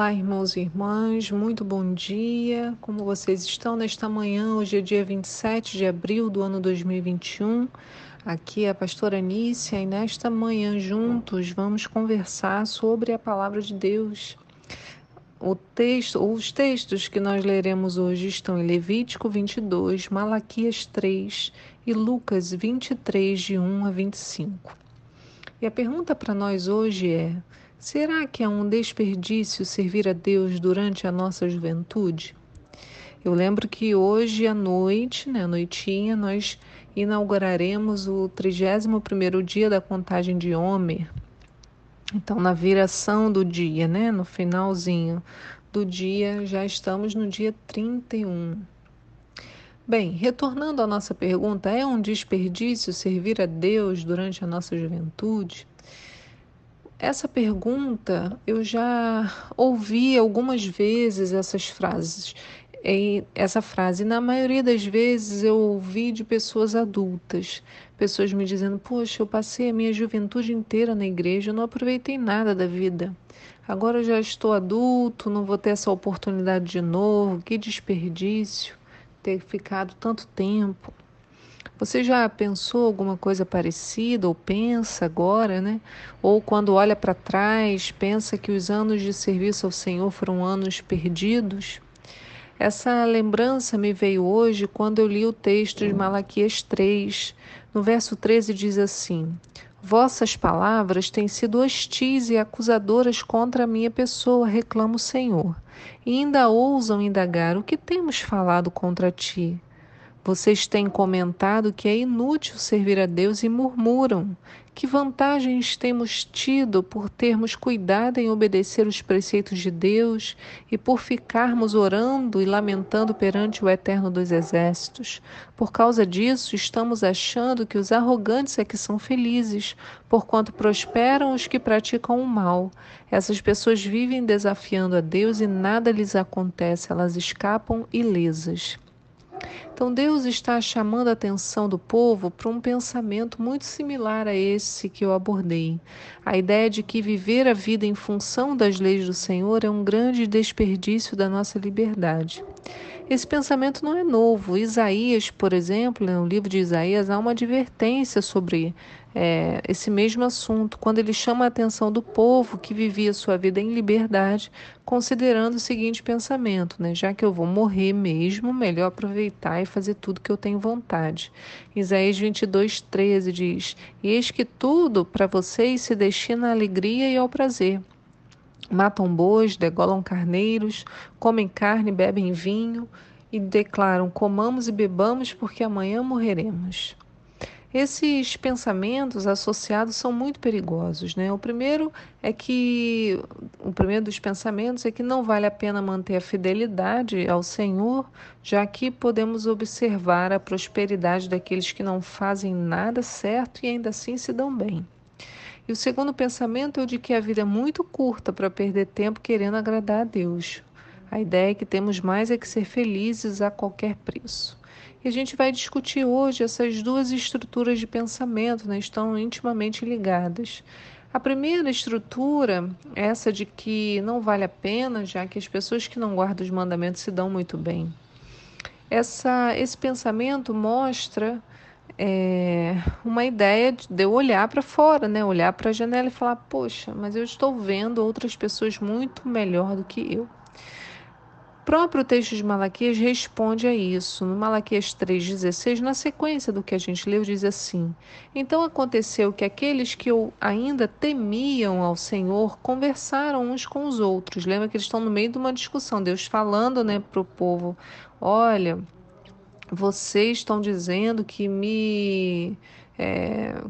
Olá, irmãos e irmãs, muito bom dia. Como vocês estão nesta manhã? Hoje é dia 27 de abril do ano 2021. Aqui é a pastora Anícia e nesta manhã juntos vamos conversar sobre a palavra de Deus. O texto, os textos que nós leremos hoje estão em Levítico 22, Malaquias 3 e Lucas 23 de 1 a 25. E a pergunta para nós hoje é: Será que é um desperdício servir a Deus durante a nossa juventude? Eu lembro que hoje à noite, né, à noitinha, nós inauguraremos o 31º dia da contagem de Homer. Então, na viração do dia, né, no finalzinho do dia, já estamos no dia 31. Bem, retornando à nossa pergunta, é um desperdício servir a Deus durante a nossa juventude? Essa pergunta eu já ouvi algumas vezes essas frases. Essa frase, na maioria das vezes eu ouvi de pessoas adultas, pessoas me dizendo: Poxa, eu passei a minha juventude inteira na igreja, eu não aproveitei nada da vida. Agora eu já estou adulto, não vou ter essa oportunidade de novo, que desperdício ter ficado tanto tempo. Você já pensou alguma coisa parecida ou pensa agora, né? Ou quando olha para trás, pensa que os anos de serviço ao Senhor foram anos perdidos? Essa lembrança me veio hoje quando eu li o texto de Malaquias 3. No verso 13 diz assim: Vossas palavras têm sido hostis e acusadoras contra a minha pessoa, reclama o Senhor. E ainda ousam indagar: O que temos falado contra ti? Vocês têm comentado que é inútil servir a Deus e murmuram. Que vantagens temos tido por termos cuidado em obedecer os preceitos de Deus e por ficarmos orando e lamentando perante o Eterno dos Exércitos? Por causa disso, estamos achando que os arrogantes é que são felizes, porquanto prosperam os que praticam o mal. Essas pessoas vivem desafiando a Deus e nada lhes acontece, elas escapam ilesas. Então Deus está chamando a atenção do povo para um pensamento muito similar a esse que eu abordei. A ideia de que viver a vida em função das leis do Senhor é um grande desperdício da nossa liberdade. Esse pensamento não é novo. Isaías, por exemplo, no livro de Isaías, há uma advertência sobre é, esse mesmo assunto, quando ele chama a atenção do povo que vivia sua vida em liberdade, considerando o seguinte pensamento: né? já que eu vou morrer mesmo, melhor aproveitar e fazer tudo que eu tenho vontade. Isaías 22, 13 diz: eis que tudo para vocês se destina à alegria e ao prazer. Matam bois, degolam carneiros, comem carne, bebem vinho e declaram: comamos e bebamos, porque amanhã morreremos. Esses pensamentos associados são muito perigosos, né? O primeiro é que o primeiro dos pensamentos é que não vale a pena manter a fidelidade ao Senhor, já que podemos observar a prosperidade daqueles que não fazem nada certo e ainda assim se dão bem. E o segundo pensamento é o de que a vida é muito curta para perder tempo querendo agradar a Deus. A ideia é que temos mais é que ser felizes a qualquer preço. E a gente vai discutir hoje essas duas estruturas de pensamento, né? estão intimamente ligadas. A primeira estrutura, essa de que não vale a pena, já que as pessoas que não guardam os mandamentos se dão muito bem. Essa, esse pensamento mostra é, uma ideia de eu olhar para fora, né? olhar para a janela e falar: Poxa, mas eu estou vendo outras pessoas muito melhor do que eu próprio texto de Malaquias responde a isso. No Malaquias 3,16, na sequência do que a gente leu, diz assim: Então aconteceu que aqueles que ainda temiam ao Senhor conversaram uns com os outros. Lembra que eles estão no meio de uma discussão, Deus falando né, para o povo: Olha, vocês estão dizendo que me. É,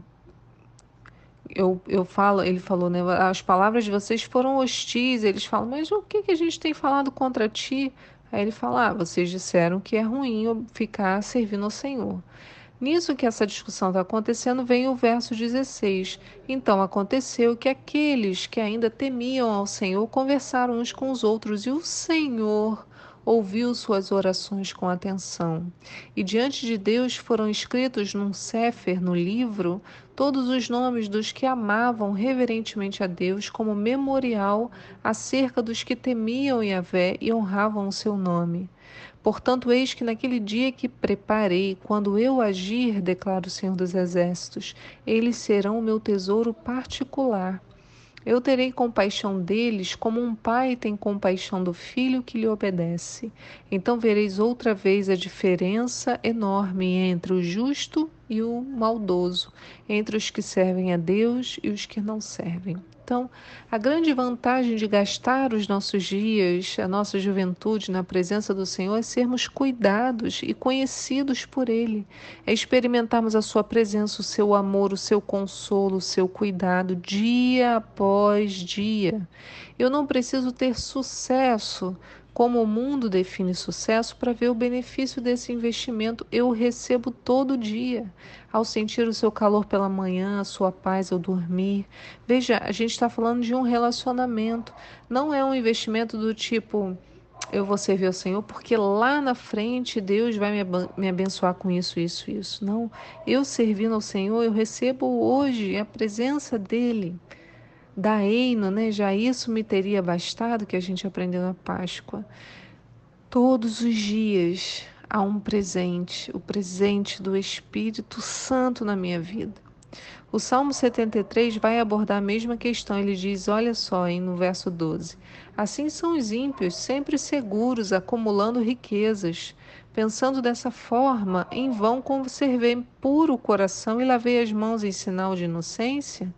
eu, eu falo, ele falou, né? As palavras de vocês foram hostis. Eles falam, mas o que, que a gente tem falado contra ti? Aí ele fala, ah, vocês disseram que é ruim ficar servindo ao Senhor. Nisso que essa discussão está acontecendo, vem o verso 16. Então aconteceu que aqueles que ainda temiam ao Senhor conversaram uns com os outros, e o Senhor ouviu suas orações com atenção. E diante de Deus foram escritos num sefer, no livro, todos os nomes dos que amavam reverentemente a Deus, como memorial acerca dos que temiam Yahvé e honravam o seu nome. Portanto, eis que naquele dia que preparei, quando eu agir, declara o Senhor dos Exércitos, eles serão o meu tesouro particular eu terei compaixão deles como um pai tem compaixão do filho que lhe obedece. Então vereis outra vez a diferença enorme entre o justo e o maldoso, entre os que servem a Deus e os que não servem. Então, a grande vantagem de gastar os nossos dias, a nossa juventude na presença do Senhor é sermos cuidados e conhecidos por Ele, é experimentarmos a Sua presença, o seu amor, o seu consolo, o seu cuidado, dia após dia. Eu não preciso ter sucesso como o mundo define sucesso para ver o benefício desse investimento. Eu recebo todo dia. Ao sentir o seu calor pela manhã, a sua paz ao dormir. Veja, a gente está falando de um relacionamento. Não é um investimento do tipo eu vou servir ao Senhor porque lá na frente Deus vai me abençoar com isso, isso, isso. Não, eu servindo ao Senhor, eu recebo hoje a presença dEle da Eino, né? Já isso me teria bastado, que a gente aprendeu na Páscoa. Todos os dias há um presente, o presente do Espírito Santo na minha vida. O Salmo 73 vai abordar a mesma questão. Ele diz: Olha só, hein, no verso 12: Assim são os ímpios, sempre seguros, acumulando riquezas. Pensando dessa forma, em vão conservei puro o coração e lavei as mãos em sinal de inocência?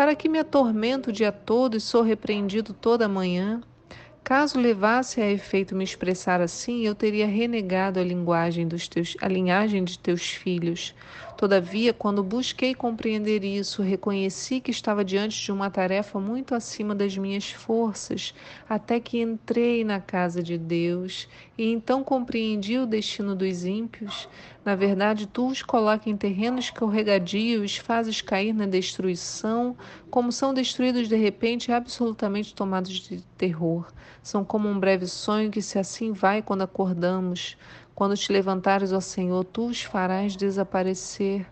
Para que me atormento o dia todo e sou repreendido toda manhã? Caso levasse a efeito me expressar assim, eu teria renegado a linguagem dos teus, a linhagem de teus filhos. Todavia, quando busquei compreender isso, reconheci que estava diante de uma tarefa muito acima das minhas forças, até que entrei na casa de Deus e então compreendi o destino dos ímpios. Na verdade, tu os coloca em terrenos que o regadio os fazes cair na destruição, como são destruídos de repente absolutamente tomados de terror. São como um breve sonho que se assim vai quando acordamos. Quando te levantares, ó Senhor, tu os farás desaparecer.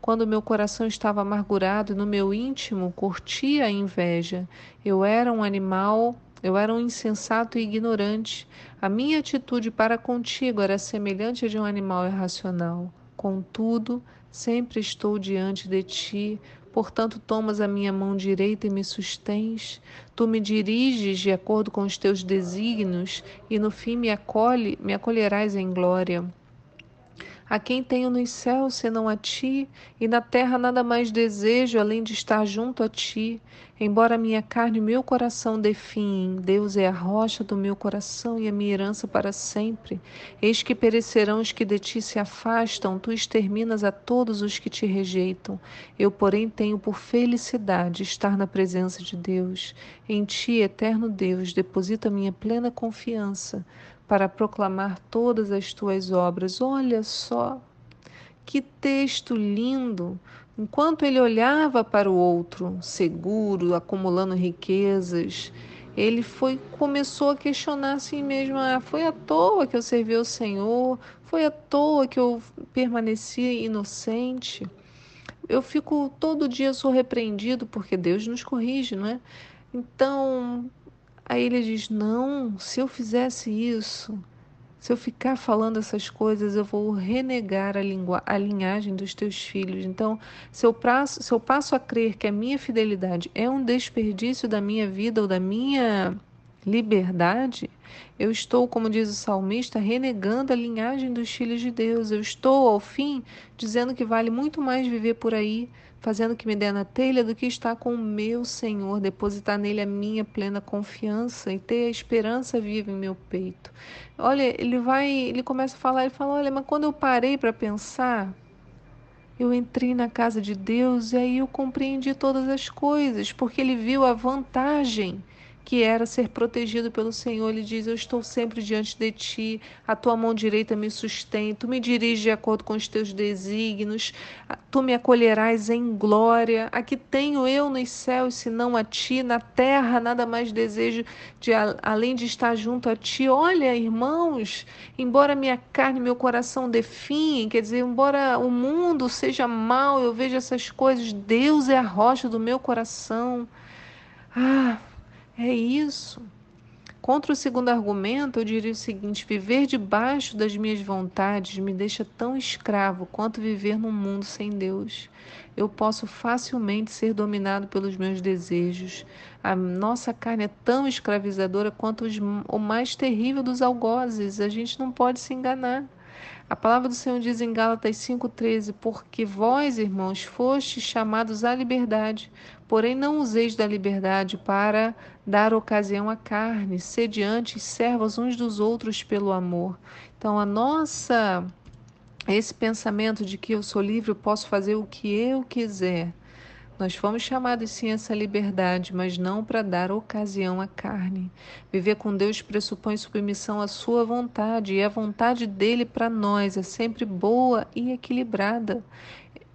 Quando meu coração estava amargurado e no meu íntimo curtia a inveja, eu era um animal, eu era um insensato e ignorante. A minha atitude para contigo era semelhante a de um animal irracional. Contudo, sempre estou diante de ti, Portanto, tomas a minha mão direita e me sustens. Tu me diriges de acordo com os teus desígnios e no fim me acolhe, me acolherás em glória. A quem tenho nos céus senão a ti, e na terra nada mais desejo além de estar junto a ti. Embora minha carne e meu coração definhem, Deus é a rocha do meu coração e a minha herança para sempre. Eis que perecerão os que de ti se afastam, tu exterminas a todos os que te rejeitam. Eu, porém, tenho por felicidade estar na presença de Deus. Em ti, eterno Deus, deposito a minha plena confiança para proclamar todas as tuas obras. Olha só, que texto lindo! Enquanto ele olhava para o outro, seguro, acumulando riquezas, ele foi começou a questionar a si mesmo: ah, foi à toa que eu servi ao Senhor? Foi à toa que eu permaneci inocente? Eu fico todo dia sou repreendido porque Deus nos corrige, não é? Então, Aí ele diz: Não, se eu fizesse isso, se eu ficar falando essas coisas, eu vou renegar a, a linhagem dos teus filhos. Então, se eu, se eu passo a crer que a minha fidelidade é um desperdício da minha vida ou da minha liberdade, eu estou, como diz o salmista, renegando a linhagem dos filhos de Deus. Eu estou, ao fim, dizendo que vale muito mais viver por aí, fazendo que me dê na telha, do que estar com o meu Senhor, depositar nele a minha plena confiança e ter a esperança viva em meu peito. Olha, ele vai, ele começa a falar, ele fala: olha, mas quando eu parei para pensar, eu entrei na casa de Deus e aí eu compreendi todas as coisas, porque ele viu a vantagem que era ser protegido pelo Senhor. Ele diz: Eu estou sempre diante de ti, a tua mão direita me sustém, tu me diriges de acordo com os teus desígnios, tu me acolherás em glória. Aqui tenho eu nos céus, senão a ti, na terra nada mais desejo de além de estar junto a ti. Olha, irmãos, embora minha carne meu coração definhem, quer dizer, embora o mundo seja mau, eu vejo essas coisas, Deus é a rocha do meu coração. Ah, é isso. Contra o segundo argumento, eu diria o seguinte: viver debaixo das minhas vontades me deixa tão escravo quanto viver num mundo sem Deus. Eu posso facilmente ser dominado pelos meus desejos. A nossa carne é tão escravizadora quanto os, o mais terrível dos algozes. A gente não pode se enganar. A palavra do Senhor diz em Gálatas 5,13: Porque vós, irmãos, fostes chamados à liberdade, porém não useis da liberdade para dar ocasião à carne, sediantes, servos uns dos outros pelo amor. Então, a nossa. Esse pensamento de que eu sou livre, eu posso fazer o que eu quiser, nós fomos chamados sim a essa liberdade, mas não para dar ocasião à carne. Viver com Deus pressupõe submissão à sua vontade, e a vontade dele para nós é sempre boa e equilibrada.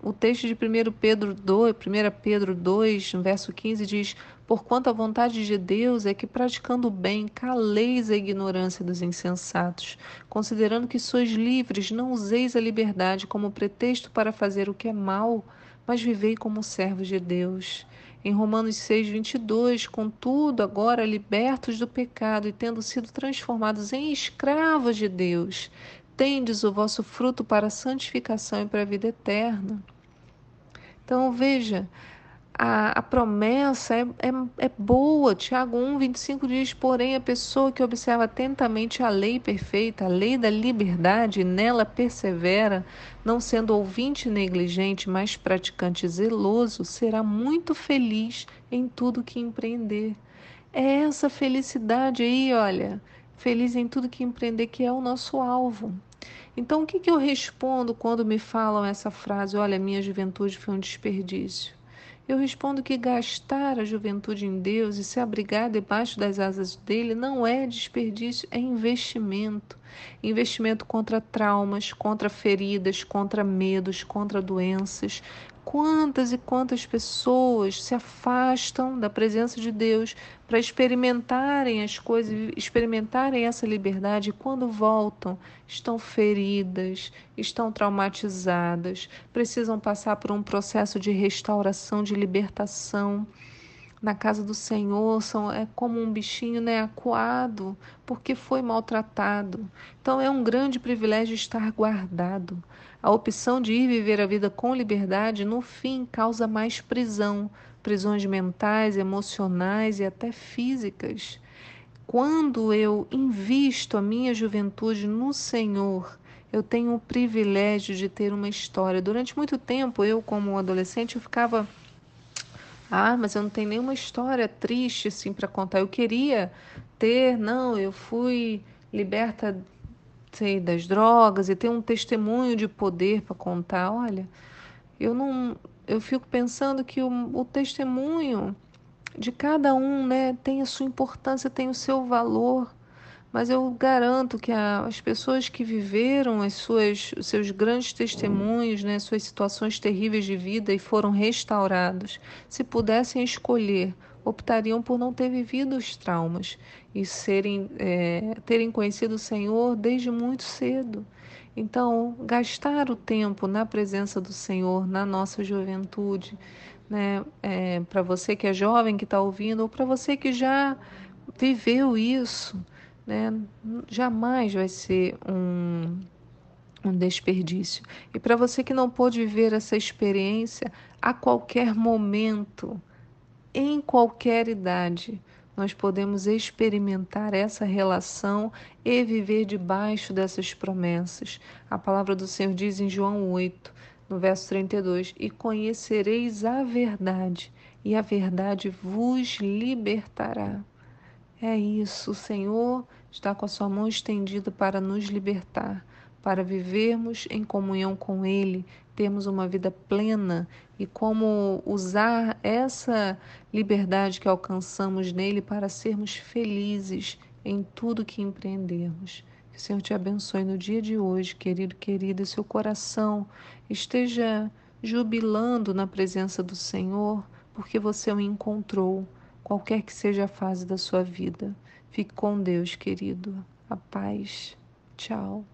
O texto de 1 Pedro 2, 1 Pedro 2, verso 15 diz: Porquanto a vontade de Deus é que, praticando o bem, caleis a ignorância dos insensatos, considerando que sois livres, não useis a liberdade como pretexto para fazer o que é mal, mas vivei como servos de Deus. Em Romanos 6, 22, contudo, agora libertos do pecado e tendo sido transformados em escravos de Deus, tendes o vosso fruto para a santificação e para a vida eterna. Então, veja, a, a promessa é, é, é, boa. Tiago 1, 25 diz: Porém, a pessoa que observa atentamente a lei perfeita, a lei da liberdade, e nela persevera, não sendo ouvinte negligente, mas praticante zeloso, será muito feliz em tudo que empreender. É essa felicidade aí, olha, feliz em tudo que empreender, que é o nosso alvo. Então, o que, que eu respondo quando me falam essa frase? Olha, minha juventude foi um desperdício. Eu respondo que gastar a juventude em Deus e se abrigar debaixo das asas dele não é desperdício, é investimento. Investimento contra traumas, contra feridas, contra medos, contra doenças, Quantas e quantas pessoas se afastam da presença de Deus para experimentarem as coisas, experimentarem essa liberdade e quando voltam estão feridas, estão traumatizadas, precisam passar por um processo de restauração, de libertação na casa do Senhor são, é como um bichinho né, acuado, porque foi maltratado. Então é um grande privilégio estar guardado. A opção de ir viver a vida com liberdade, no fim, causa mais prisão, prisões mentais, emocionais e até físicas. Quando eu invisto a minha juventude no Senhor, eu tenho o privilégio de ter uma história. Durante muito tempo, eu, como adolescente, eu ficava ah, mas eu não tenho nenhuma história triste assim para contar. Eu queria ter, não, eu fui liberta sei, das drogas e ter um testemunho de poder para contar. Olha, eu não, eu fico pensando que o, o testemunho de cada um, né, tem a sua importância, tem o seu valor mas eu garanto que as pessoas que viveram as suas, os seus grandes testemunhos, né, suas situações terríveis de vida e foram restaurados, se pudessem escolher, optariam por não ter vivido os traumas e serem, é, terem conhecido o Senhor desde muito cedo. Então, gastar o tempo na presença do Senhor na nossa juventude, né, é, para você que é jovem que está ouvindo, ou para você que já viveu isso né, jamais vai ser um, um desperdício. E para você que não pôde viver essa experiência, a qualquer momento, em qualquer idade, nós podemos experimentar essa relação e viver debaixo dessas promessas. A palavra do Senhor diz em João 8, no verso 32: E conhecereis a verdade, e a verdade vos libertará. É isso, o Senhor está com a sua mão estendida para nos libertar, para vivermos em comunhão com Ele, termos uma vida plena e como usar essa liberdade que alcançamos nele para sermos felizes em tudo que empreendermos. Que o Senhor te abençoe no dia de hoje, querido, querida, seu coração esteja jubilando na presença do Senhor, porque você o encontrou, qualquer que seja a fase da sua vida. Fique com Deus, querido. A paz. Tchau.